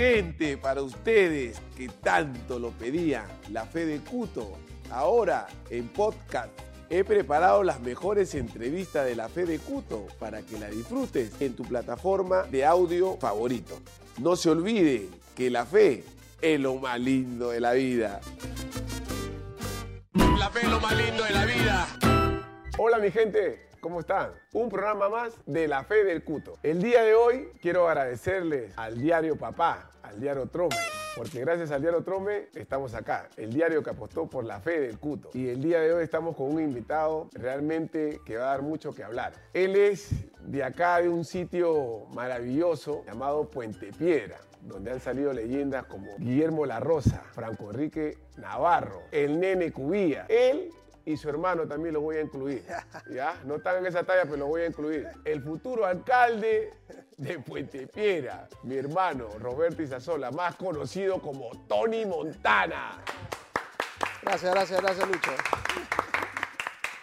gente, para ustedes que tanto lo pedían, la fe de Cuto. Ahora en podcast he preparado las mejores entrevistas de la fe de Cuto para que la disfrutes en tu plataforma de audio favorito. No se olvide que la fe es lo más lindo de la vida. La fe es lo más lindo de la vida. Hola mi gente, ¿cómo están? Un programa más de La Fe del Cuto. El día de hoy quiero agradecerles al diario Papá, al diario Trome, porque gracias al diario Trome estamos acá, el diario que apostó por la fe del Cuto. Y el día de hoy estamos con un invitado realmente que va a dar mucho que hablar. Él es de acá, de un sitio maravilloso llamado Puente Piedra donde han salido leyendas como Guillermo La Rosa, Franco Enrique Navarro, el Nene Cubía. Él y su hermano también lo voy a incluir. ¿Ya? No están en esa talla, pero lo voy a incluir. El futuro alcalde de Puente Piedra, mi hermano Roberto Isasola, más conocido como Tony Montana. Gracias, gracias, gracias, Lucho.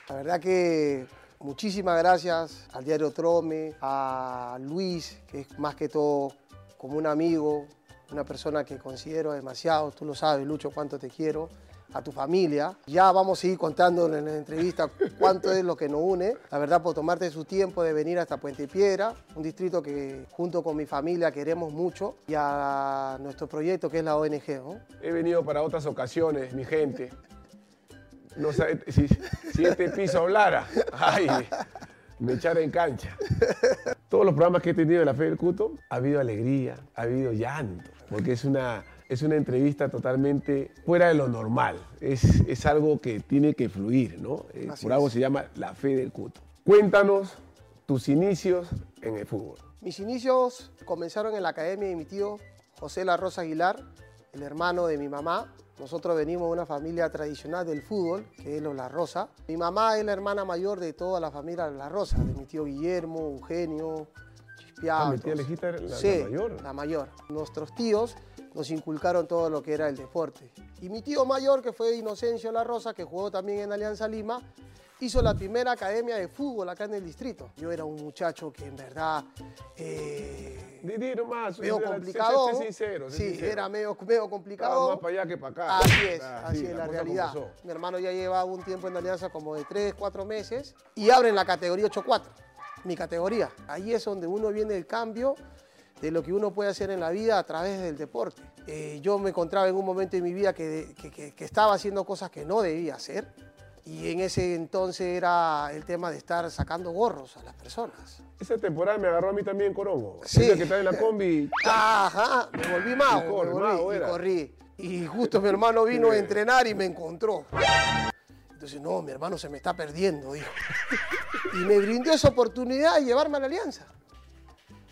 La verdad que muchísimas gracias al diario Trome, a Luis, que es más que todo como un amigo, una persona que considero demasiado, tú lo sabes, Lucho, cuánto te quiero, a tu familia. Ya vamos a ir contando en la entrevista cuánto es lo que nos une. La verdad, por tomarte su tiempo de venir hasta Puente Piedra, un distrito que junto con mi familia queremos mucho, y a nuestro proyecto que es la ONG. ¿no? He venido para otras ocasiones, mi gente. No sé si, si este piso hablara. Ay, me echara en cancha. Todos los programas que he tenido de la Fe del Cuto, ha habido alegría, ha habido llanto, porque es una, es una entrevista totalmente fuera de lo normal. Es, es algo que tiene que fluir, ¿no? Eh, por algo es. se llama la Fe del Cuto. Cuéntanos tus inicios en el fútbol. Mis inicios comenzaron en la academia de mi tío José La Rosa Aguilar, el hermano de mi mamá. Nosotros venimos de una familia tradicional del fútbol, que es los La Rosa. Mi mamá es la hermana mayor de toda la familia La Rosa, de mi tío Guillermo, Eugenio, Chispiao. Ah, mi tía. Lejita era la- la sí, mayor. la mayor. Nuestros tíos nos inculcaron todo lo que era el deporte. Y mi tío mayor, que fue Inocencio La Rosa, que jugó también en Alianza Lima, hizo la primera academia de fútbol acá en el distrito. Yo era un muchacho que en verdad... eh, Di, di nomás, medio sé- complicado. sé sincero, sé sí, sincero. era medio, medio Estaba complicado. más para allá que para acá. Así es, Ah, así sí, es la, cosa realidad. Mi hermano ya lleva un tiempo en la alianza como de 3, 4 meses y abren la categoría 8-4, mi categoría. Ahí es donde uno viene el cambio de lo que uno puede hacer en la vida a través del deporte. Eh, yo me encontraba en un momento en mi vida que, que- que- que estaba haciendo cosas que no debía hacer y en ese entonces era el tema de estar sacando gorros a las personas. Esa temporada me agarró a mí también Corongo. Sí. Esa que está en la combi. Ajá, me volví mago, Y corre, me volví, mago y era. corrí. Y justo mi hermano vino a entrenar y me encontró. Entonces, no, mi hermano se me está perdiendo, dijo. Y me brindó esa oportunidad de llevarme a la alianza.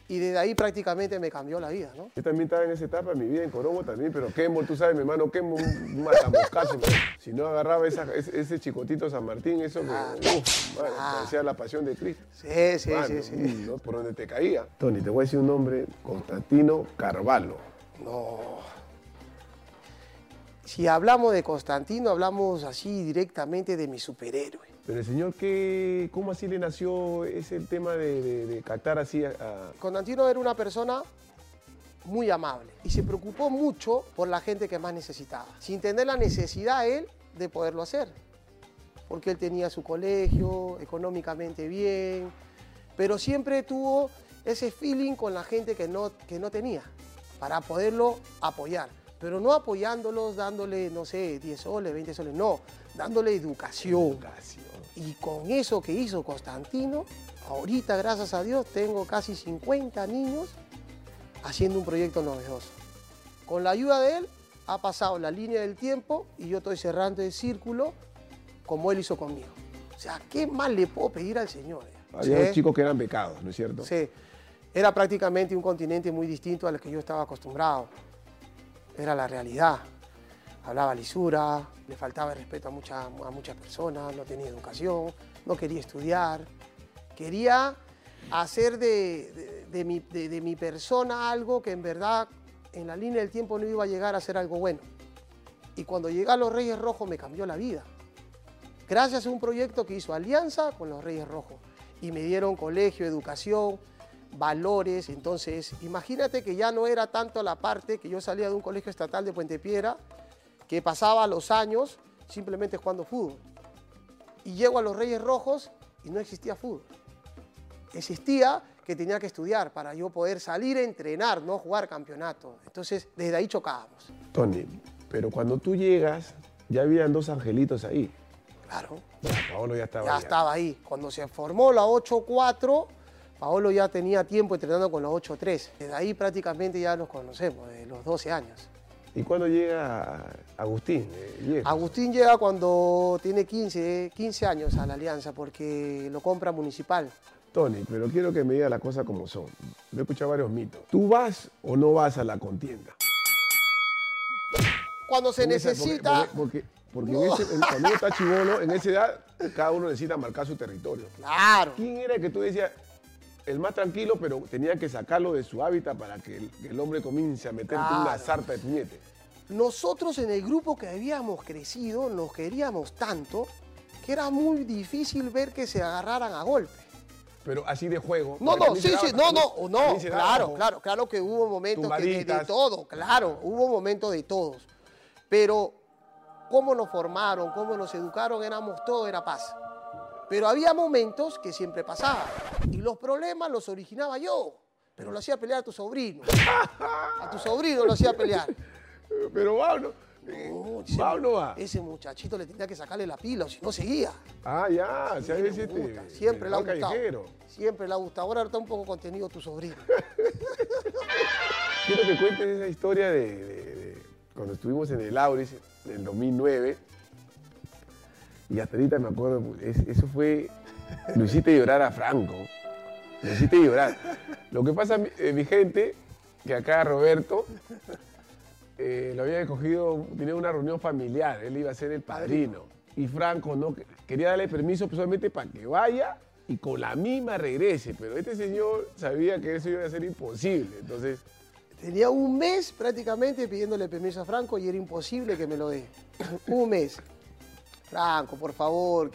Y desde ahí prácticamente me cambió la vida, ¿no? Yo también estaba en esa etapa de mi vida en Corongo también, pero Kembo, tú sabes, mi hermano Kembo, un matamoscazo. Si no agarraba esa- ese, ese chicotito San Martín, eso que, uf, man, Ah. parecía la pasión de Cristo. Sí, sí, Mano, sí, sí. mm, ¿no? Por donde te caía. Tony, te voy a decir un nombre, Constantino Carvalho. No. Si hablamos de Constantino, hablamos así directamente de mi superhéroe. Pero el señor, ¿qué, ¿cómo así le nació ese tema de, de, de captar así a, a- Constantino era una persona muy amable y se preocupó mucho por la gente que más necesitaba, sin tener la necesidad él de poderlo hacer, porque él tenía su colegio, económicamente bien, pero siempre tuvo ese feeling con la gente que no, que no tenía, para poderlo apoyar, pero no apoyándolos dándole, no sé, 10 soles, 20 soles, no, dándole educación. educación? Y con eso que hizo Constantino, ahorita, gracias a Dios, tengo casi 50 niños haciendo un proyecto novedoso. Con la ayuda de él, ha pasado la línea del tiempo y yo estoy cerrando el círculo como él hizo conmigo. O sea, ¿qué más le puedo pedir al Señor? eh? Había Sí. chicos que eran becados, ¿no es cierto? Sí, era prácticamente un continente muy distinto al que yo estaba acostumbrado. Era la realidad. Hablaba lisura, le faltaba respeto a, mucha- a muchas personas, no tenía educación, no quería estudiar. Quería hacer de, de- mi, de mi persona algo que en verdad en la línea del tiempo no iba a llegar a ser algo bueno. Y cuando llegué a los Reyes Rojos me cambió la vida gracias a un proyecto que hizo alianza con los Reyes Rojos. Y me dieron colegio, educación, valores. Entonces, imagínate que ya no era tanto la parte que yo salía de un colegio estatal de Puente Piedra, que pasaba los años simplemente jugando fútbol. Y llego a los Reyes Rojos y no existía fútbol. Existía que tenía que estudiar para yo poder salir a entrenar, no jugar campeonato. Entonces, desde ahí chocábamos. Tony, pero cuando tú llegas, ya habían dos angelitos ahí. Claro. Paolo ya estaba Ya ahí. estaba ahí. Cuando se formó la 8-4, Paolo ya tenía tiempo entrenando con la 8-3. Desde ahí prácticamente ya nos conocemos, de los 12 años. ¿Y cuándo llega Agustín? Agustín llega cuando tiene 15, 15 años a la Alianza porque lo compra Municipal. Tony, pero quiero que me diga las cosas como son. Me he escuchado varios mitos. ¿Tú vas o no vas a la contienda? Cuando se porque- necesita... Porque, porque, porque No. en ese, en- cuando uno está chivolo, en esa edad, cada uno necesita marcar su territorio. Claro. ¿Quién era el que tú decías, el más tranquilo, pero tenía que sacarlo de su hábitat para que el, que el hombre comience a meterte una sarta de puñete? Nosotros en el grupo que habíamos crecido nos queríamos tanto que era muy difícil ver que se agarraran a golpe. Pero así de juego. No, no, sí, sí, no, no, también- no, claro, claro, claro que hubo momentos que de, de todo, claro, hubo momentos de todos. Pero cómo nos formaron, cómo nos educaron, éramos todo, era paz. Pero había momentos que siempre pasaba. Y los problemas los originaba yo. Pero lo hacía pelear a tu sobrino. A tu sobrino lo hacía pelear. Pero Pablo, No, ese, Pablo va. ese muchachito le tenía que sacarle la pila, o si no seguía. Ah, ya, veces gusta, Siempre le ha gustado. callejero. Siempre le ha gustado. Ahora está un poco contenido tu sobrino. Quiero que cuentes esa historia de, de- de cuando estuvimos en el Auris en el 2009. Y hasta ahorita me acuerdo, es- eso fue. Lo hiciste llorar a Franco. Lo hiciste llorar. Lo que pasa, mi, eh, gente, que acá Roberto eh, lo había escogido, tenía una reunión familiar, él iba a ser el padrino. Y Franco no que- quería darle permiso pues, solamente para que vaya y con la misma regrese. Pero este señor sabía que eso iba a ser imposible. Entonces, Tenía un mes prácticamente pidiéndole permiso a Franco y era imposible que me lo dé. un mes. Franco, por favor,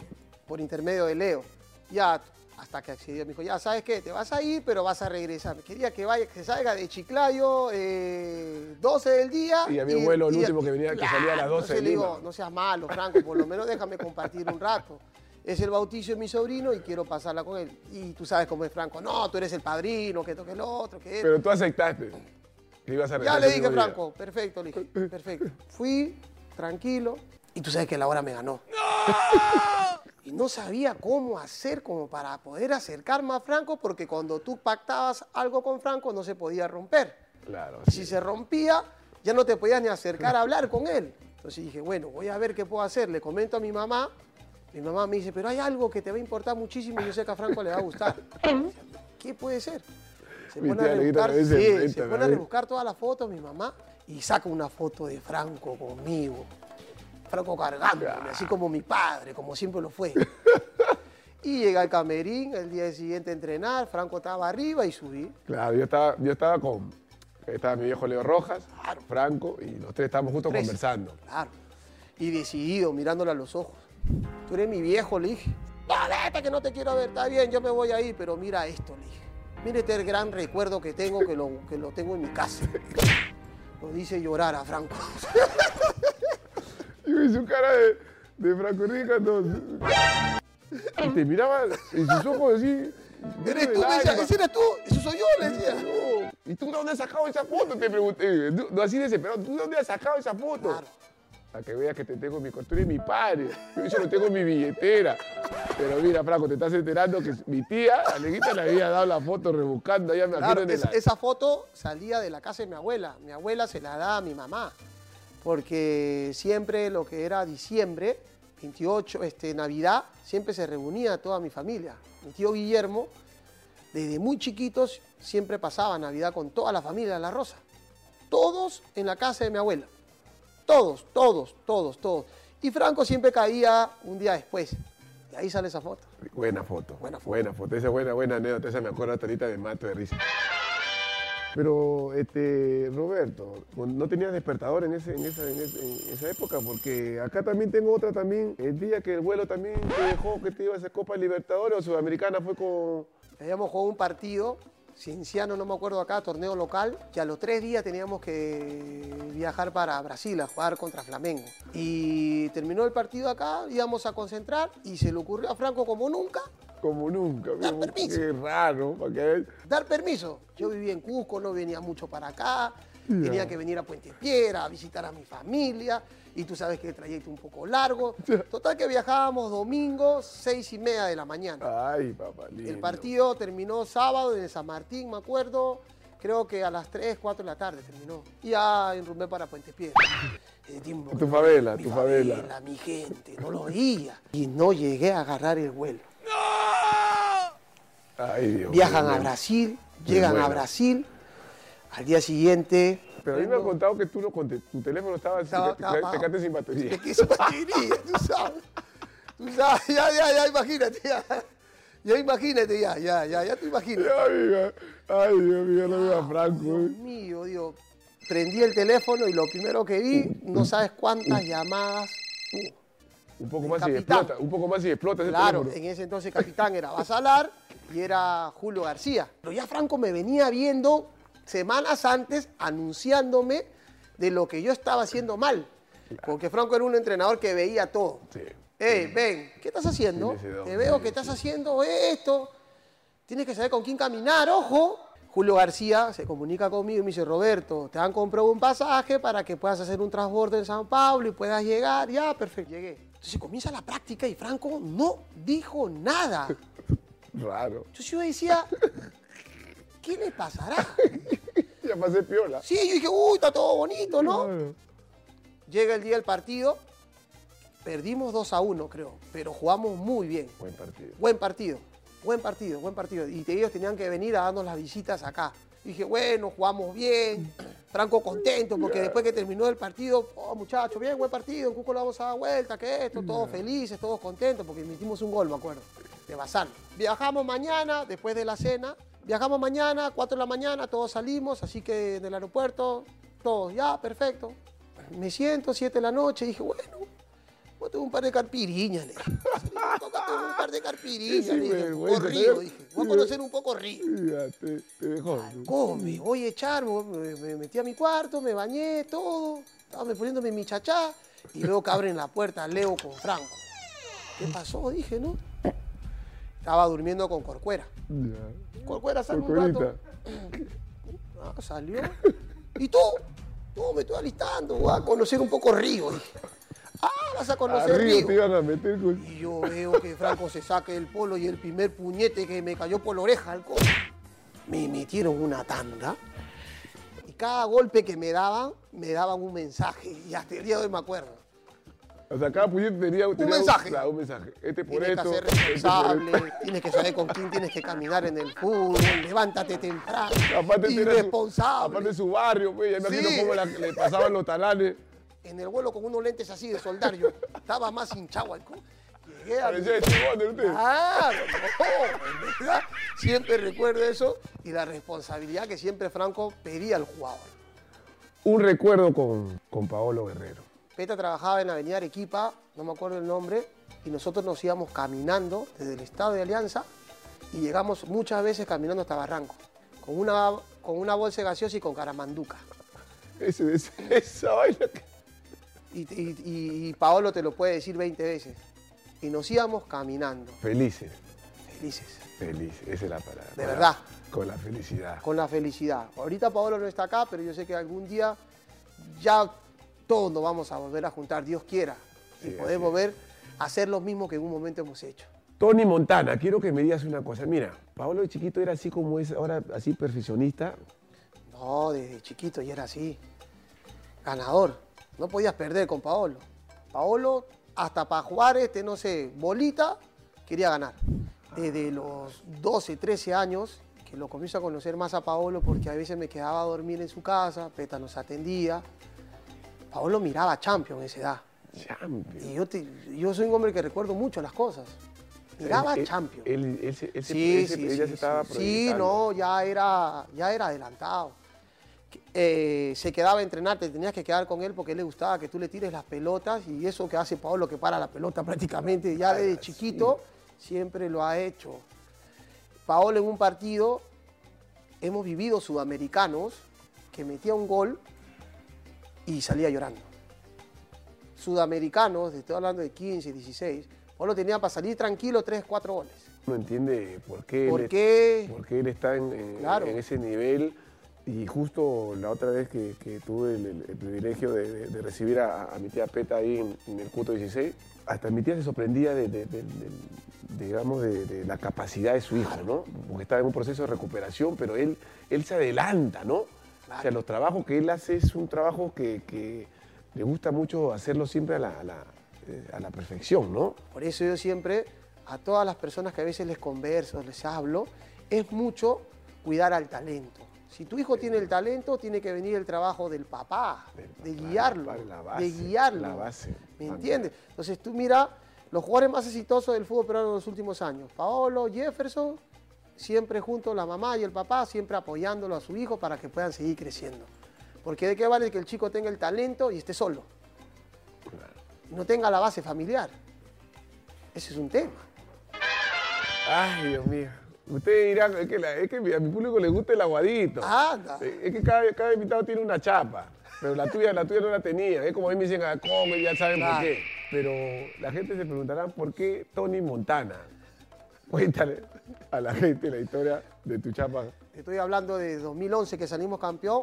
por intermedio de Leo. Ya, hasta que accedió, me dijo, ya, ¿sabes qué? Te vas a ir, pero vas a regresar. Quería que vaya, que salga de Chiclayo eh, 12 del día. Y había un vuelo, el último que venía- que salía a las 12 entonces de le digo, no seas malo, Franco, por lo menos déjame compartir un rato. Es el bautizo de mi sobrino y quiero pasarla con él. Y tú sabes cómo es Franco. No, tú eres el padrino, que toque el otro, que esto. pero tú aceptaste que ibas a Ya regresar le ese dije, día. Franco, perfecto, le dije, perfecto. Fui, tranquilo, y tú sabes que la hora me ganó. Y no sabía cómo hacer como para poder acercarme a Franco, porque cuando tú pactabas algo con Franco no se podía romper. Claro. Si se rompía, ya no te podías ni acercar a hablar con él. Entonces dije, bueno, voy a ver qué puedo hacer. Le comento a mi mamá. Mi mamá me dice, pero hay algo que te va a importar muchísimo y yo sé que a Franco le va a gustar. ¿Qué puede ser? Se Mi pone a rebuscar, sí, "Vente, se pone a David". rebuscar todas las fotos mi mamá y saca una foto de Franco conmigo. Franco cargándome, así como mi padre, como siempre lo fue. Y llegué al camerín el día siguiente a entrenar, Franco estaba arriba y subí. Claro, yo estaba, yo estaba con. Estaba mi viejo Leo Rojas, Claro. Franco, y los tres estábamos justo Tres. conversando. Claro. Y decidido, mirándole a los ojos. Tú eres mi viejo, le dije. No, vete, que no te quiero ver. Está bien, yo me voy a ir, pero mira esto, le dije. Mira este gran recuerdo que tengo, que lo, que lo tengo en mi casa. Lo dice llorar a Franco. Y vi su cara de, de Franco Enrique cuando. Y te miraba en sus ojos así. ¿Eres tú? Me decía. ¿ese eres tú? ¿Eso soy yo? Le decía. No. ¿Y tú de dónde has sacado esa foto? Te pregunté. Tú- No así desesperado. ¿Tú de dónde has sacado esa foto? Claro. Para que veas que te tengo en mi costura y mi padre. Yo eso lo tengo en mi billetera. Pero mira, Franco, te estás enterando que mi tía, Aleguita, le había dado la foto rebuscando. Allá me Claro, acuerdo de es- la... esa foto salía de la casa de mi abuela. Mi abuela se la da a mi mamá. Porque siempre lo que era diciembre, 28, este, Navidad, siempre se reunía toda mi familia. Mi tío Guillermo, desde muy chiquitos, siempre pasaba Navidad con toda la familia de La Rosa. Todos en la casa de mi abuela. Todos, todos, todos, todos. Y Franco siempre caía un día después. Y ahí sale esa foto. Buena foto. Buena foto. Buena foto. Esa buena, buena anécdota. Esa me acuerdo hasta ahorita de mato de risa. Pero, este, Roberto, ¿no tenías despertador en, ese, en, esa, en, en esa época? Porque acá también tengo otra también. El día que el vuelo también te dejó que te ibas a Copa Libertadores o Sudamericana fue con... Habíamos jugado un partido Cienciano, no me acuerdo acá, torneo local, que a los tres días teníamos que viajar para Brasil a jugar contra Flamengo. Y terminó el partido acá, íbamos a concentrar y se le ocurrió a Franco como nunca Como nunca. Dar permiso. Qué raro. ¿para qué? dar permiso. Yo vivía en Cusco, no venía mucho para acá, Ya. tenía que venir a Puente Piedra a visitar a mi familia, y tú sabes que el trayecto un poco largo. Total que viajábamos domingo, seis y media de la mañana. Ay, papá lindo. El partido terminó sábado en San Martín, me acuerdo, creo que a las 3, 4 de la tarde terminó. Y ya enrumbé para Puente Piedra. El tiempo Tu favela, mi tu favela. Mi gente, no lo veía. Y no llegué a agarrar el vuelo. Ay, Dios Viajan a Brasil, llegan a Brasil. Al día siguiente. Pero a mí me han contado que tú no tu teléfono estaba, Estaba- te, te- te sin batería. Es que eso batería, tú sabes. Tú sabes, ya, ya, ya, imagínate, ya. Ya imagínate, ya, ya, ya, ya tú imaginas. Ay, amiga. Ay, Dios mío, no veo a Franco. Dios eh. mío, Dios. Prendí el teléfono y lo primero que vi, no sabes cuántas llamadas. hubo. Un poco más y capitán. explota. Un poco más y explota ese Claro, teléfono. en ese entonces capitán era Basalar y era Julio García. Pero ya Franco me venía viendo semanas antes anunciándome de lo que yo estaba haciendo mal. Porque Franco era un entrenador que veía todo. Sí. Hey, ven, ¿qué estás haciendo? Te veo que estás haciendo esto. Tienes que saber con quién caminar, ojo. Julio García se comunica conmigo y me dice, Roberto, te han comprado un pasaje para que puedas hacer un transbordo en San Pablo y puedas llegar. Ya, perfecto, llegué. Entonces comienza la práctica y Franco no dijo nada. Raro. Entonces yo decía, ¿qué le pasará? Ya pasé piola. Sí, yo dije, uy, está todo bonito, ¿no? Claro. Llega el día del partido, perdimos 2 a 1, creo, pero jugamos muy bien. Buen partido. Buen partido, buen partido, buen partido. Y ellos tenían que venir a darnos las visitas acá. Dije, bueno, jugamos bien. Franco contento porque después que terminó el partido, oh muchachos, bien, buen partido, en Cuco le vamos a dar vuelta, que esto, todos felices, todos contentos porque metimos un gol, me acuerdo, de Bazán. Viajamos mañana, después de la cena, viajamos mañana, 4 de la mañana, todos salimos, así que en el aeropuerto, todos, ya, perfecto. Me siento, 7 de la noche, dije, bueno, voy a tomar un par de carpiriñas, le dije. Un par de carpiriñas, le dije, un poco río, dije, voy a conocer un poco río. Ya, te, te dejó. ¿Cómo me voy a echar? Me, me- me metí a mi cuarto, me bañé, todo. Estaba me poniéndome mi chachá y veo que abren la puerta Leo con Franco. ¿Qué pasó? Dije, ¿no? Estaba durmiendo con Corcuera. Ya. Corcuera sale un rato. Ah, salió. ¿Y tú? No, me estoy alistando, voy a conocer un poco Río. Ah, vas a conocer Arriba Río. te iban a meter con... Y yo veo que Franco se saca el polo y el primer puñete que me cayó por la oreja al codo. Me metieron una tanda y cada golpe que me daban, me daban un mensaje y hasta el día de hoy me acuerdo. O sea, cada puñete tenía, tenía mensaje. claro, un mensaje. Este por Tienes que ser este responsable, tienes que saber con quién tienes que caminar en el fútbol, levántate temprano, Aparte tenía su- irresponsable. aparte de su barrio, pues, ya imagino Sí. cómo la- le pasaban los talanes. En el vuelo con unos lentes así de soldar, yo estaba más hinchado al Llegué a Parecía de usted. Claro, no, siempre recuerdo eso y la responsabilidad que siempre Franco pedía al jugador. Un recuerdo con, con Paolo Guerrero. Peta trabajaba en la avenida Arequipa, no me acuerdo el nombre, y nosotros nos íbamos caminando desde el estado de Alianza y llegamos muchas veces caminando hasta Barranco, con una, con una bolsa de gaseosa y con caramanduca. Ese, ese- esa vaina. que- Y, y- y- Paolo te lo puede decir 20 veces. Y nos íbamos caminando, Felices, felices, felices, esa es la palabra. De verdad. con la felicidad. con la felicidad. Ahorita Paolo no está acá, pero yo sé que algún día ya todos nos vamos a volver a juntar, Dios quiera, y poder volver a hacer lo mismo que en un momento hemos hecho. Tony Montana, quiero que me digas una cosa. Mira, Paolo de chiquito era así como es ahora, así perfeccionista. No, desde chiquito ya era así. Ganador. No podías perder con Paolo. Paolo, hasta para jugar este, no sé, bolita, quería ganar. Desde los 12, 13 años, que lo comienzo a conocer más a Paolo porque a veces me quedaba a dormir en su casa, Peta nos atendía. Paolo miraba Champions a esa edad. Champion. Y yo, te- yo soy un hombre que recuerdo mucho las cosas. Miraba a Champions. Él se- Sí, sí, ya sí, se estaba sí. Sí, no, ya era, ya era adelantado. Eh, se quedaba a entrenar, te tenías que quedar con él porque a él le gustaba que tú le tires las pelotas y eso que hace Paolo que para la pelota prácticamente ya desde chiquito siempre lo ha hecho. Paolo en un partido hemos vivido sudamericanos que metía un gol y salía llorando. Sudamericanos, estoy hablando de 15, 16, vos lo tenían para salir tranquilo 3, 4 goles. No entiende por qué, ¿Por él, qué? por qué él está en, en- Claro. en ese nivel. Y justo la otra vez que, que tuve el, el- el privilegio de, de- de recibir a, a mi tía Peta ahí en, en el Cuto 16, hasta mi tía se sorprendía de, digamos, de, de la capacidad de su hijo, ¿no? Porque estaba en un proceso de recuperación, pero él, él se adelanta, ¿no? O sea, los trabajos que él hace es un trabajo que, que le gusta mucho hacerlo siempre a la, a la- eh, a la perfección, ¿no? Por eso yo siempre, a todas las personas que a veces les converso, les hablo, es mucho cuidar al talento. Si tu hijo tiene el talento, tiene que venir el trabajo del papá, Del de guiarlo, la base, de guiarlo. la base. ¿Me entiendes? Entonces tú mira, los jugadores más exitosos del fútbol peruano en los últimos años, Paolo, Jefferson, siempre junto a la mamá y el papá, siempre apoyándolo a su hijo para que puedan seguir creciendo. Porque de qué vale que el chico tenga el talento y esté solo, no tenga la base familiar. Ese es un tema. Ay, Dios mío. Ustedes dirán, es que, la- es que a mi público le gusta el aguadito. Anda. Es que cada, cada invitado tiene una chapa, pero la tuya, la tuya no la tenía. Es como a mí me dicen, ah, ¿cómo? Y ya saben por qué. Pero la gente se preguntará, ¿por qué Tony Montana? Cuéntale a la gente la historia de tu chapa. Estoy hablando de 2011 que salimos campeón,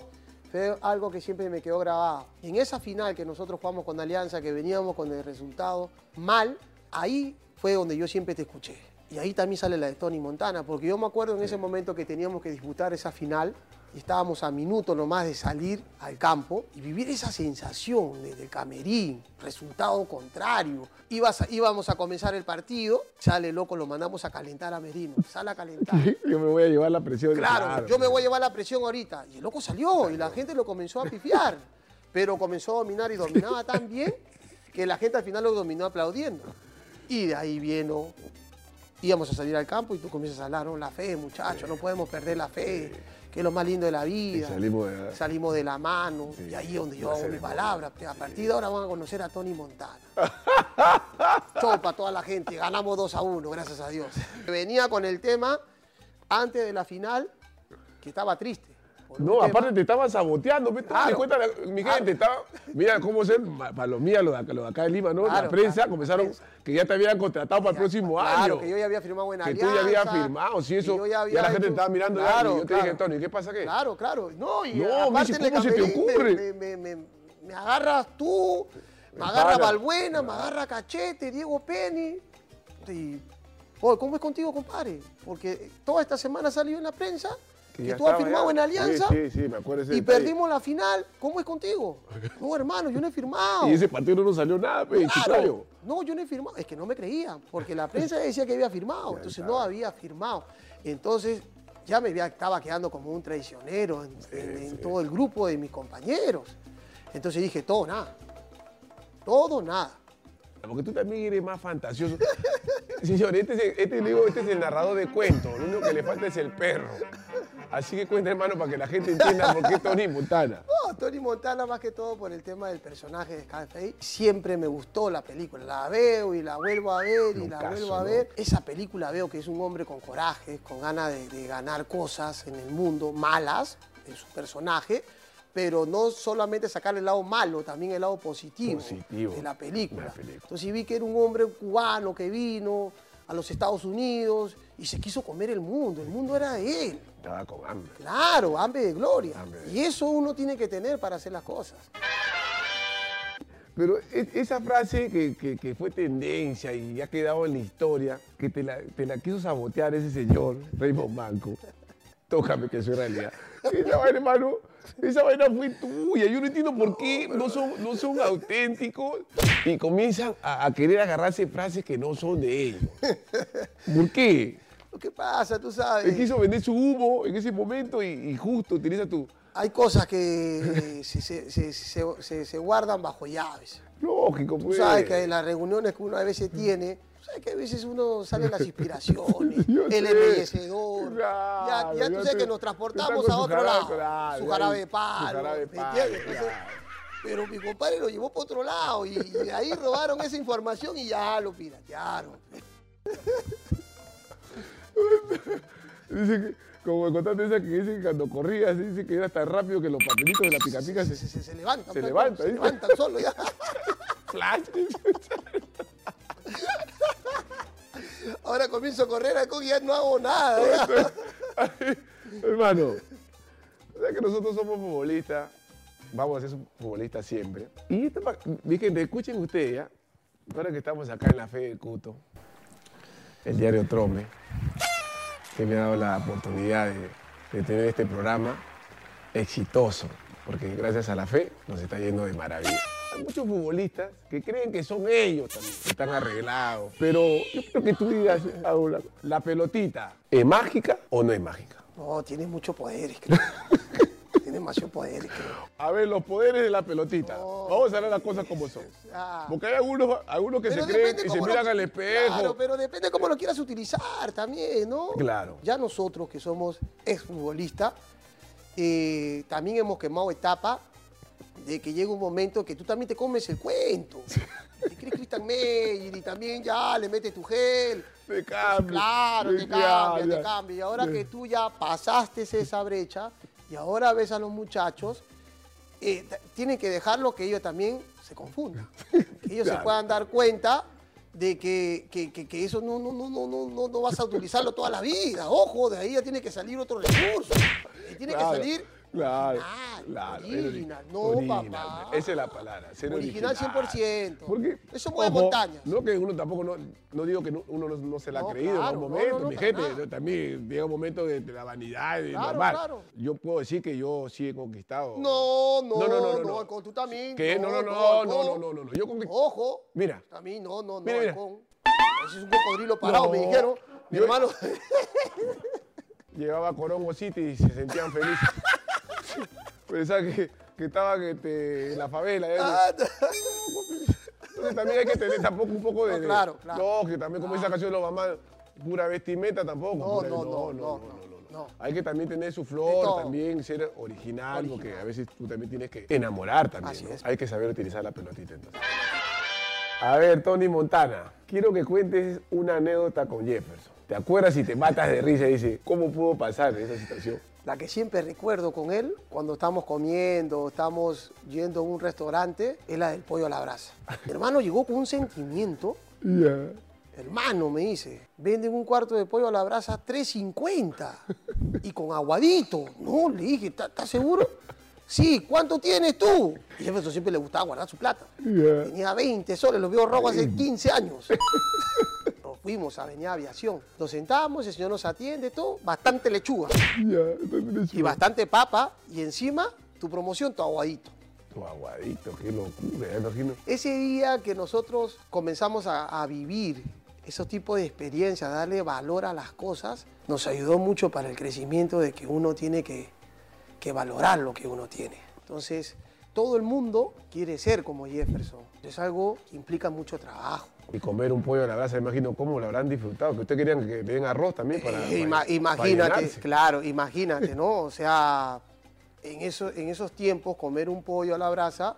fue algo que siempre me quedó grabado. En esa final que nosotros jugamos con Alianza, que veníamos con el resultado mal, ahí fue donde yo siempre te escuché. Y ahí también sale la de Tony Montana, porque yo me acuerdo en ese momento que teníamos que disputar esa final estábamos a minutos nomás de salir al campo y vivir esa sensación desde el camerín, resultado contrario. Ibas íbamos a comenzar el partido, sale loco, lo mandamos a calentar a Merino, sale a calentar. Yo me voy a llevar la presión. Claro, yo me voy a llevar la presión ahorita. Y el loco salió y la gente lo comenzó a pifiar. Pero comenzó a dominar y dominaba tan bien que la gente al final lo dominó aplaudiendo. Y de ahí vino, íbamos a salir al campo y tú comienzas a hablar, ¿no? La fe, muchachos, no podemos perder la fe, que es lo más lindo de la vida. Y salimos de- Salimos de la mano. Sí, y ahí es donde yo la hago mi palabra. A partir de ahora van a conocer a Tony Montana. Show para toda la gente. Ganamos 2 a 1, gracias a Dios. Venía con el tema antes de la final que estaba triste. No, aparte te estaban saboteando. Claro. te cuenta, la- mi Claro. gente estaba. Mira cómo ser palomía, lo de lo de acá de Lima, ¿no? la Claro, prensa claro, comenzaron la prensa. que ya te habían contratado para el próximo Claro, año. que yo ya había firmado en que Alianza. tú ya habías firmado, que eso. Ya, había la gente estaba mirando ya, Claro, y yo te dije, claro. Tony, ¿qué pasa qué? Claro, claro. No, y No, aparte Michi, ¿cómo se te ocurre? Me, me- me- me agarras tú, me agarra para. Balbuena, me agarra Cachete, Diego Penny. Y, ¿cómo es contigo, compadre? Porque toda esta semana salió en la prensa que, tú has firmado ya. en Alianza Sí, sí, sí, me acuerdo ese y detalle. perdimos la final. ¿Cómo es contigo? No, hermano, yo no he firmado. Y ese partido no salió nada, pe, Claro. No, yo no he firmado. Es que no me creían, porque la prensa decía que había firmado, entonces no había firmado. Entonces ya me había- estaba quedando como un traicionero en, en- en todo el grupo de mis compañeros. Entonces dije, todo, nada. Todo, nada. Porque tú también eres más fantasioso. Señor, este es, el, este, digo, este es el narrador de cuentos. Lo único que le falta es el perro. Así que cuenta, hermano, para que la gente entienda por qué es Tony Montana. No, Tony Montana más que todo por el tema del personaje de Scarface. Siempre me gustó la película. La veo y la vuelvo a ver y la vuelvo a ¿no? ver. Esa película veo que es un hombre con coraje, con ganas de, de ganar cosas en el mundo malas en su personaje, pero no solamente sacar el lado malo, también el lado positivo, Positivo de la película. de la película. Entonces vi que era un hombre cubano que vino a los Estados Unidos y se quiso comer el mundo. El mundo era de él. Estaba con hambre. Claro, hambre de gloria. Hambre de- Y eso uno tiene que tener para hacer las cosas. Pero e- esa frase que, que- que fue tendencia y ha quedado en la historia, que te la, te la quiso sabotear ese señor, Raymond Manco, tócame que es realidad. Esa hermano, esa vaina fue tuya. Yo no entiendo por qué no son, no son auténticos y comienzan a, a querer agarrarse frases que no son de ellos. ¿Por qué? Lo que pasa, tú sabes, Él quiso vender su humo en ese momento y, y justo utiliza tu... hay cosas que se, se- se- se- guardan bajo llaves. Lógico, Tú pues. sabes que en las reuniones que uno a veces tiene, tú sabes que a veces uno sale las inspiraciones, el embellecedor. Claro, ya ya tú sabes que nos transportamos a otro jarabe, lado. claro, su jarabe de palo. jarabe de ¿me palo, entiendes? Entonces, claro. pero mi compadre lo llevó para otro lado y, y ahí robaron esa información y ya lo piratearon. Dice que Como me contaste esa que dice que cuando corrías, dice que era tan rápido que los papelitos de la pica pica Se, se, se, se levantan. se pues, levanta, Se levantan solo ya. flash. Ahora comienzo a correr acá y ya no hago nada. Hermano, o sea que nosotros somos futbolistas, vamos a ser futbolistas siempre. Y esto, pa- mi gente, escuchen ustedes ya, ahora que estamos acá en la fe del Cuto, el diario Trome, que me ha dado la oportunidad de tener este programa exitoso, porque gracias a la fe nos está yendo de maravilla. Hay muchos futbolistas que creen que son ellos también, que están arreglados. Pero yo creo que tú digas, ahora, ¿la pelotita es mágica o no es mágica? No, tiene muchos poderes, creo. tiene demasiados poderes, creo. A ver, los poderes de la pelotita. No. Vamos a hablar las cosas como son. Ah. Porque hay algunos, algunos que Pero se creen y se miran lo- al espejo. Claro, pero depende cómo lo quieras utilizar también, ¿no? Claro. Ya nosotros que somos exfutbolistas, eh, también hemos quemado etapa de que llega un momento que tú también te comes el cuento. Te crees Christian Meyer y también ya le metes tu gel. Te cambia. Claro, te cambia, te cambia. Y ahora que tú ya pasaste esa brecha y ahora ves a los muchachos, eh, tienen que dejarlo que ellos también se confundan. Que ellos se puedan dar cuenta de que, que- que- que eso no, no, no, no, no, no, no vas a utilizarlo toda la vida. Ojo, de ahí ya tiene que salir otro recurso. Y tiene Claro, que salir Claro, original, claro, original. No, original. papá. Esa es la palabra, ser Original original. 100%. Porque, Eso mueve ojo, montañas. No que uno tampoco, no, no digo que no- uno no, no se la ha creído claro, en un momento, mi gente, yo también llega un momento de, de la vanidad, de Claro, normal. claro. Yo puedo decir que yo sí he conquistado. No, no, No, no, no, tú también. ¿Qué? No, no, no, no, no, no, no. Yo con Ojo. Mira, A mí no, no, no, Mira, mira. Ese es un cocodrilo parado, me dijeron. Mi Yo- hermano. llegaba a Corongo City y se sentían felices. Pensaba que, que estaban este, en la favela. ¿eh? Ah, Entonces también hay que tener tampoco un poco de... No, claro, claro. No, que también como esa canción de los mamás, pura vestimenta tampoco. No, pura- no, no, no, no. Hay que también tener su flor, también ser original, porque a veces tú también tienes que enamorar también. ¿no? Hay que saber utilizar la pelotita entonces. A ver, Tony Montana, quiero que cuentes una anécdota con Jefferson. ¿Te acuerdas y te matas de risa y dices, ¿cómo pudo pasar esa situación? La que siempre recuerdo con él, cuando estamos comiendo, estamos yendo a un restaurante, es la del pollo a la brasa. Mi hermano llegó con un sentimiento. Ya. Hermano, me dice, venden un cuarto de pollo a la brasa 3.50 y con aguadito. No, le dije, "¿Está- ¿estás seguro? Sí, ¿cuánto tienes tú? Y Jefferson siempre le gustaba guardar su plata. Ya. Tenía 20 soles, lo vio robo hace 15 años. Nos fuimos a Avenida Aviación. Nos sentamos, el señor nos atiende, todo, bastante lechuga Ya, y bastante papa y encima tu promoción, tu aguadito. Tu aguadito, qué locura, ya imagino. Ese día que nosotros comenzamos a, a vivir esos tipos de experiencias, darle valor a las cosas, nos ayudó mucho para el crecimiento de que uno tiene que, que valorar lo que uno tiene. Entonces, todo el mundo quiere ser como Jefferson. Es algo que implica mucho trabajo. Y comer un pollo a la brasa, imagino cómo lo habrán disfrutado. Que ustedes querían que le den arroz también para. Eh, para- imagínate, para claro, imagínate, ¿no? O sea, en, eso, en esos tiempos comer un pollo a la brasa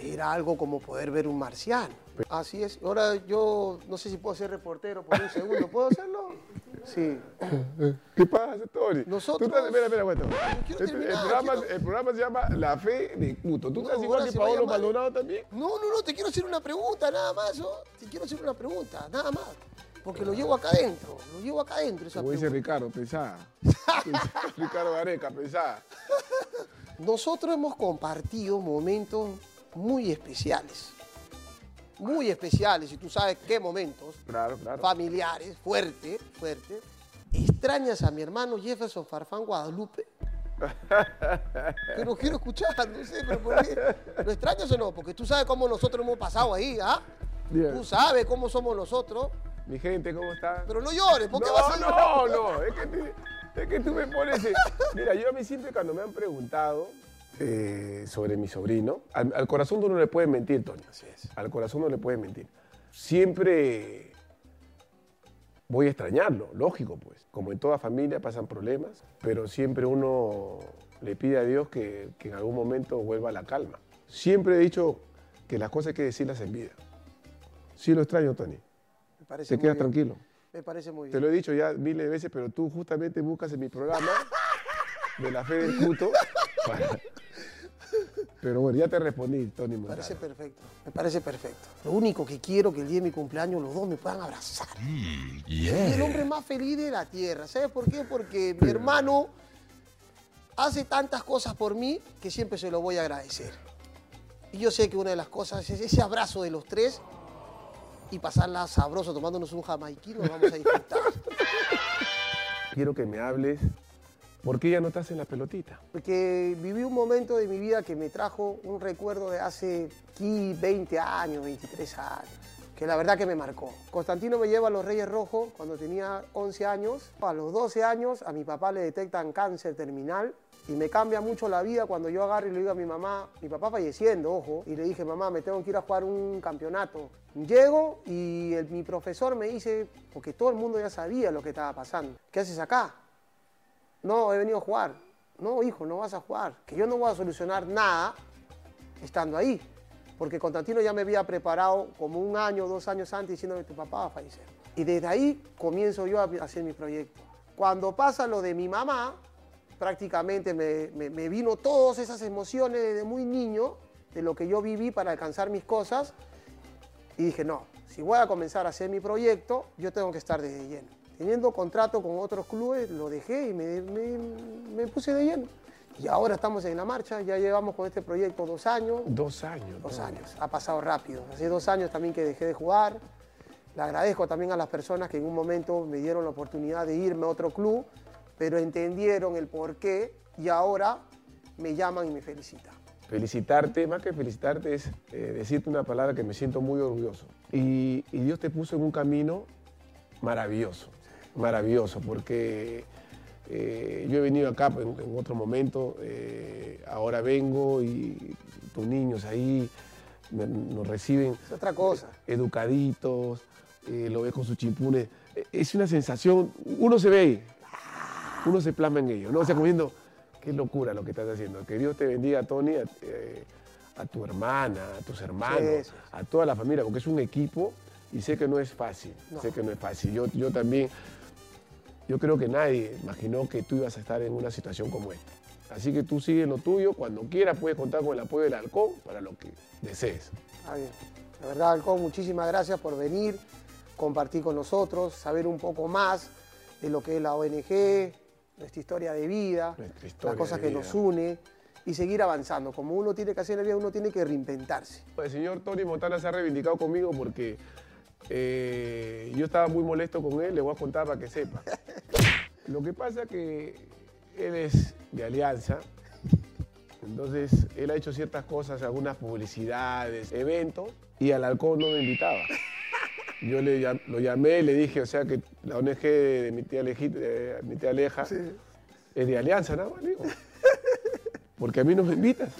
era algo como poder ver un marciano. Así es. Ahora yo no sé si puedo ser reportero por un segundo. ¿Puedo hacerlo? Sí. ¿Qué pasa, Tony? Nosotros- Tú estás- aguanta. quiero Este- el, programa, quiero- el programa se llama La Fe de Cuto. ¿Tú No, estás igual que Paolo Maldonado también? No, no, no, te quiero hacer una pregunta, nada más. ¿oh? Te quiero hacer una pregunta, nada más. Porque lo llevo acá adentro, lo llevo acá adentro. Esa Como dice. Ricardo, pensá. Ricardo Gareca, pensá. Nosotros hemos compartido momentos muy especiales. Muy especiales, y tú sabes qué momentos. Claro, claro. Familiares, fuerte, fuerte. ¿Extrañas a mi hermano Jefferson Farfán Guadalupe? Pero quiero escuchar, no sé, pero ¿por qué? ¿Lo extrañas o no? Porque tú sabes cómo nosotros hemos pasado ahí, ¿ah? Bien. Tú sabes cómo somos nosotros. Mi gente, ¿cómo está? Pero no llores, ¿por qué no, vas a llorar? no, no, es que, te- es que tú me pones... Mira, yo a mí siempre cuando me han preguntado eh, sobre mi sobrino, al, al corazón uno no le puede mentir, Tony. Así es. Al corazón no le puede mentir. Siempre voy a extrañarlo, lógico pues. Como en toda familia pasan problemas, pero siempre uno le pide a Dios que, que en algún momento vuelva a la calma. Siempre he dicho que las cosas hay que decirlas en vida. Sí lo extraño, Tony. Me parece Te quedas bien. tranquilo. Me parece muy Te bien. lo he dicho ya miles de veces, pero tú justamente buscas en mi programa de la fe del culto. para- Pero bueno, ya te respondí, Tony Me parece perfecto. Me parece perfecto. Lo único que quiero que el día de mi cumpleaños los dos me puedan abrazar. Y el hombre más feliz de la tierra. ¿Sabes por qué? Porque mi hermano hace tantas cosas por mí que siempre se lo voy a agradecer. Y yo sé que una de las cosas es ese abrazo de los tres y pasarla sabroso tomándonos un jamaiquín, lo vamos a disfrutar. Quiero que me hables. ¿Por qué ya no estás en la pelotita? Porque viví un momento de mi vida que me trajo un recuerdo de hace 15, 20 años, 23 años, que la verdad que me marcó. Constantino me lleva a los Reyes Rojos cuando tenía 11 años. A los 12 años a mi papá le detectan cáncer terminal y me cambia mucho la vida cuando yo agarro y le digo a mi mamá, mi papá falleciendo, ojo, y le dije, mamá, me tengo que ir a jugar un campeonato. Llego y el- mi profesor me dice, porque todo el mundo ya sabía lo que estaba pasando, ¿qué haces acá? No, he venido a jugar. No, hijo, no vas a jugar. Que yo no voy a solucionar nada estando ahí. Porque Constantino ya me había preparado como un año, dos años antes diciéndome tu papá va a fallecer. Y desde ahí comienzo yo a hacer mi proyecto. Cuando pasa lo de mi mamá, prácticamente me, vino todas esas emociones desde muy niño, de lo que yo viví para alcanzar mis cosas. Y dije, no, si voy a comenzar a hacer mi proyecto, yo tengo que estar desde lleno. Teniendo contrato con otros clubes, lo dejé y me, me- me puse de lleno. Y ahora estamos en la marcha, ya llevamos con este proyecto dos años. Dos años. Dos años, ha pasado rápido. Hace dos años también que dejé de jugar. Le agradezco también a las personas que en un momento me dieron la oportunidad de irme a otro club, pero entendieron el porqué y ahora me llaman y me felicitan. Felicitarte, más que felicitarte es eh, decirte una palabra que me siento muy orgulloso. Y, y Dios te puso en un camino maravilloso, maravilloso, porque eh, yo he venido acá en, en otro momento, eh, ahora vengo y tus niños ahí me- nos reciben Es otra cosa. educaditos, eh, lo ves con sus chimpunes. Eh, Es una sensación, uno se ve ahí, uno se plasma en ello, ¿no? O sea, como viendo, qué locura lo que estás haciendo. Que Dios te bendiga, Tony, a, a tu hermana, a tus hermanos, Sí, sí, sí. a toda la familia, porque es un equipo y sé que no es fácil, No. sé que no es fácil. Yo, yo también, yo creo que nadie imaginó que tú ibas a estar en una situación como esta. Así que tú sigue lo tuyo, cuando quieras puedes contar con el apoyo del halcón para lo que desees. Está bien. La verdad, Alcón, muchísimas gracias por venir, compartir con nosotros, saber un poco más de lo que es la ONG, nuestra historia de vida, historia las cosas que nos une y seguir avanzando. Como uno tiene que hacer en la vida, uno tiene que reinventarse. El señor Tony Montana se ha reivindicado conmigo porque eh, yo estaba muy molesto con él, le voy a contar para que sepa. Lo que pasa es que él es de Alianza, entonces él ha hecho ciertas cosas, algunas publicidades, eventos, y al halcón no me invitaba. Yo le, lo llamé y le dije, o sea que la ONG de mi tía, de mi tía Aleja es de Alianza, nada más, digo. Porque a mí no me invitas.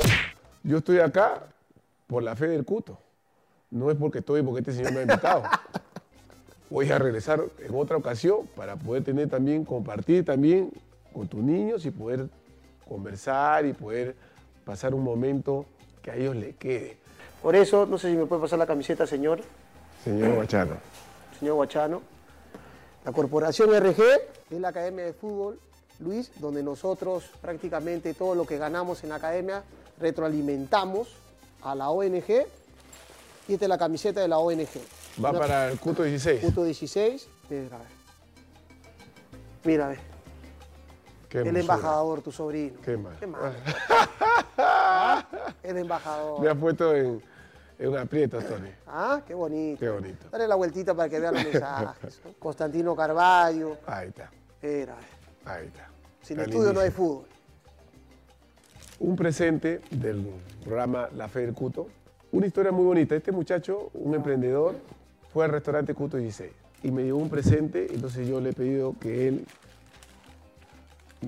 Yo estoy acá por la fe del cuto. No es porque estoy porque este señor me ha invitado. Voy a regresar en otra ocasión para poder tener también, compartir también con tus niños y poder conversar y poder pasar un momento que a ellos les quede. Por eso, no sé si me puede pasar la camiseta, señor, Señor Guachano. señor Guachano. La Corporación RG es la Academia de Fútbol, Luis, donde nosotros prácticamente todo lo que ganamos en la academia retroalimentamos a la ONG. Y esta es la camiseta de la ONG. Va Una- para el Cuto 16. Punto 16. Mira, a ver. Mira, a ver. Qué El embajador, tu sobrino. Qué mal. Qué mal. ¿Ah? El embajador. Me ha puesto en, en un aprieto, Tony. Ah, qué bonito. Qué bonito. Dale la vueltita para que vean los mensajes. ¿no? Constantino Carballo. Ahí está, Mira, a ver. ahí está. Sin estudio no hay fútbol. un presente del programa La Fe del Cuto. Una historia muy bonita. Este muchacho, un emprendedor, fue al restaurante Cuto 16 y me dio un presente. Entonces yo le he pedido que él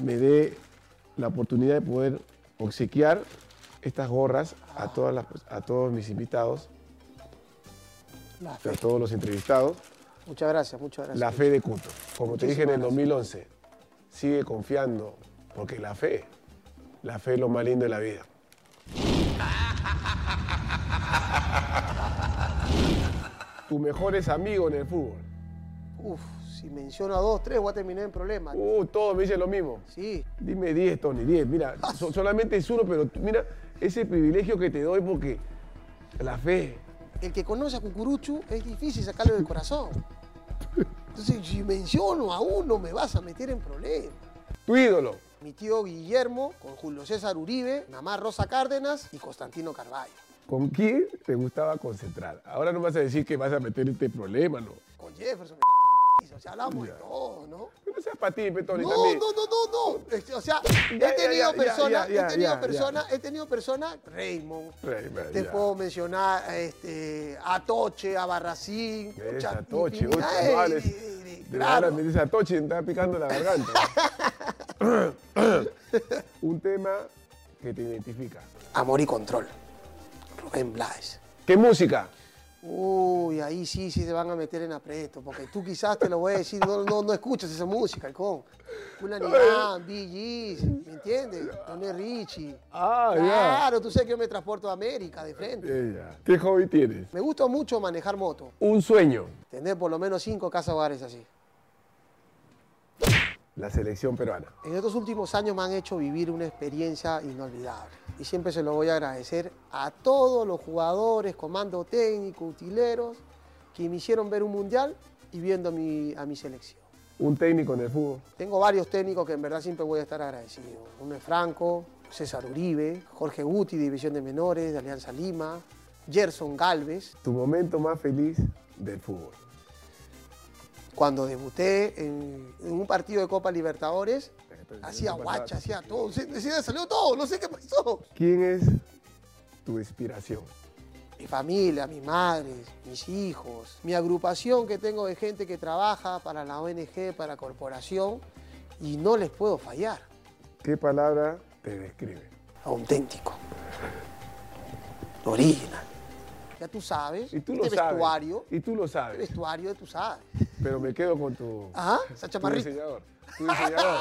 me dé la oportunidad de poder obsequiar estas gorras a, todas las- a todos mis invitados, a todos los entrevistados. Muchas gracias, muchas gracias. La fe de Cuto. Como te dije en el Muchísimas 2011, sigue confiando, porque la fe, la fe es lo más lindo de la vida. Tu mejor es amigo en el fútbol. Uf, si menciono a dos, tres, voy a terminar en problemas. Uh, todos me dicen lo mismo. Sí. Dime 10, Tony, 10. Mira, so- solamente es uno, pero mira ese privilegio que te doy porque la fe. El que conoce a Cucuruchu es difícil sacarlo del corazón. Entonces, si menciono a uno, me vas a meter en problemas. Tu ídolo. Mi tío Guillermo, con Julio César Uribe, mamá Rosa Cárdenas y Constantino Carballo. ¿Con quién te gustaba concentrar? Ahora no vas a decir que vas a meter este problema, ¿no? Con Jefferson, o sea, hablamos de todo, ¿no? No seas para ti, pe, Tony, No, también. no, no, no, no. O sea, Ya, he tenido personas, he tenido personas, he tenido personas, Raymond. Raymond, Te ya. puedo mencionar este, a Toche, a Barracín. Es Atoche, infinidad oye, de- verdad, me dice Atoche, me está picando la garganta. Un tema que te identifica. Amor y control. Rubén Blades. ¿Qué música? Uy, ahí sí, sí se van a meter en aprieto, porque tú quizás te lo voy a decir, no, no, no escuchas esa música. Una Nigan, Bee Gees, ¿me entiendes? Tony Richie. Ah, ya. Claro, tú sabes que yo me transporto a América de frente. Eh. ¿Qué hobby tienes? Me gusta mucho manejar moto, Un sueño. tener por lo menos cinco casas hogares así. La selección peruana. En estos últimos años me han hecho vivir una experiencia inolvidable. Y siempre se lo voy a agradecer a todos los jugadores, comando técnico, utileros, que me hicieron ver un mundial y viendo a mi, a mi selección. Un técnico en el fútbol. Tengo varios técnicos que en verdad siempre voy a estar agradecido. Uno es Franco, César Uribe, Jorge Guti, División de Menores, de Alianza Lima, Gerson Galvez. Tu momento más feliz del fútbol. Cuando debuté en, en un partido de Copa Libertadores, pero hacía guacha, hacía todo. Se, se- salió todo, no sé qué pasó. ¿Quién es tu inspiración? Mi familia, mis madres, mis hijos, mi agrupación que tengo de gente que trabaja para la ONG, para la corporación, y no les puedo fallar. ¿Qué palabra te describe? Auténtico. Original. Ya tú sabes, Y tú este lo sabes. vestuario, Y tú lo este sabes. vestuario tú sabes. Pero me quedo con tu, Ajá, esa tu chamarrita. diseñador. Tu diseñador.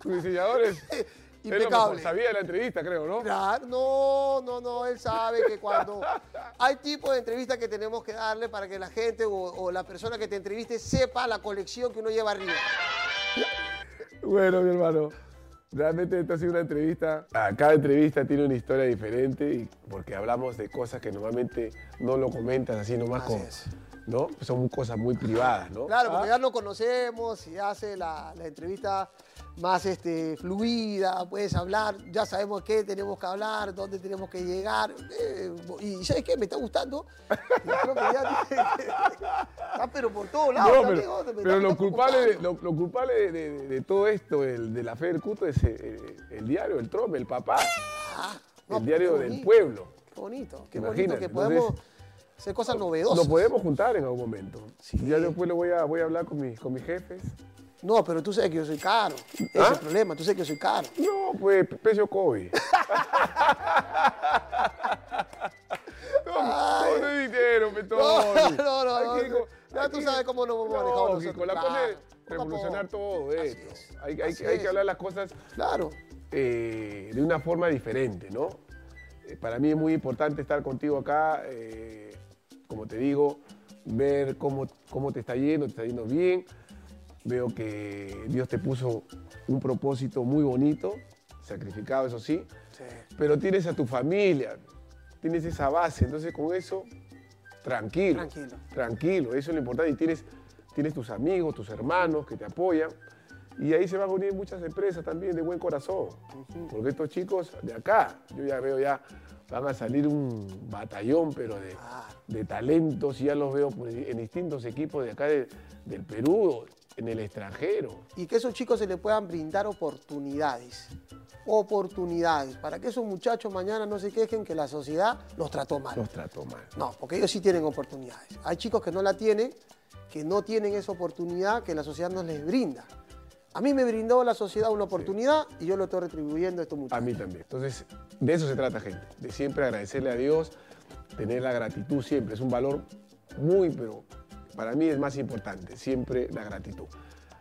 tu diseñador es, es. Impecable. Sabía de la entrevista, creo, ¿no? Claro, no, no, no, él sabe que cuando hay tipos de entrevistas que tenemos que darle para que la gente o, o la persona que te entreviste sepa la colección que uno lleva arriba. Bueno, mi hermano, realmente esta ha sido una entrevista. Ah, Cada entrevista tiene una historia diferente y porque hablamos de cosas que normalmente no lo comentas así nomás Así con, ¿no? Son cosas muy privadas, ¿no? Claro, porque Ah, ya nos conocemos y hace la, la entrevista más este, fluida, puedes hablar, ya sabemos qué tenemos que hablar, dónde tenemos que llegar. eh, y ¿sabes qué? Me está gustando. Y creo que ya está pero por todos lados. No, está, pero, lo culpable, de, preocupando. lo, lo culpable de, de- de todo esto, el, de la fe del culto, es el, el diario, el trome, el papá, Ah, el diario del bonito, pueblo. Qué bonito, qué Imagínate, bonito que entonces, podemos hacer cosas novedosas. Nos podemos juntar en algún momento. Sí. Ya después lo voy a, voy a hablar con mis, con mis jefes. No, pero tú sabes que yo soy caro. Ese es ¿Ah? el problema, tú sabes que yo soy caro. No, pues, precio COVID. no, no, no dinero, pe, Tony. No, no, no, Hay que- no. Ya tú sabes cómo nos hemos manejado nosotros, la cosa es revolucionar todo esto. es, Hay, hay hay que hablar las cosas Claro. eh, de una forma diferente, ¿no? Eh, para mí es muy importante estar contigo acá, eh, como te digo, ver cómo, cómo te está yendo, te está yendo bien. Veo que Dios te puso un propósito muy bonito, sacrificado, eso sí, Sí. pero tienes a tu familia, tienes esa base, entonces con eso, tranquilo. Tranquilo. Tranquilo, eso es lo importante. Y tienes, tienes tus amigos, tus hermanos que te apoyan. Y ahí se van a unir muchas empresas también de buen corazón. Porque estos chicos de acá, yo ya veo ya, van a salir un batallón, pero de, talentos, y ya los veo en distintos equipos de acá de- del Perú, en el extranjero. Y que esos chicos se les puedan brindar oportunidades. Oportunidades. Para que esos muchachos mañana no se quejen que la sociedad los trató mal. Los trato mal. No, porque ellos sí tienen oportunidades. Hay chicos que no la tienen, que no tienen esa oportunidad que la sociedad no les brinda. A mí me brindó la sociedad una oportunidad y yo lo estoy retribuyendo a estos A muchachos. mí también. Entonces, de eso se trata, gente. De siempre agradecerle a Dios, tener la gratitud siempre. Es un valor muy, pero para mí es más importante, siempre la gratitud.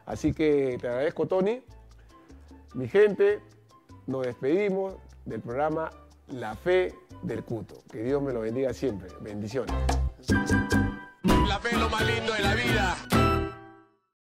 Así que te agradezco, Tony. Mi gente, nos despedimos del programa La Fe del Cuto. Que Dios me lo bendiga siempre. Bendiciones. La fe es lo más lindo de la vida.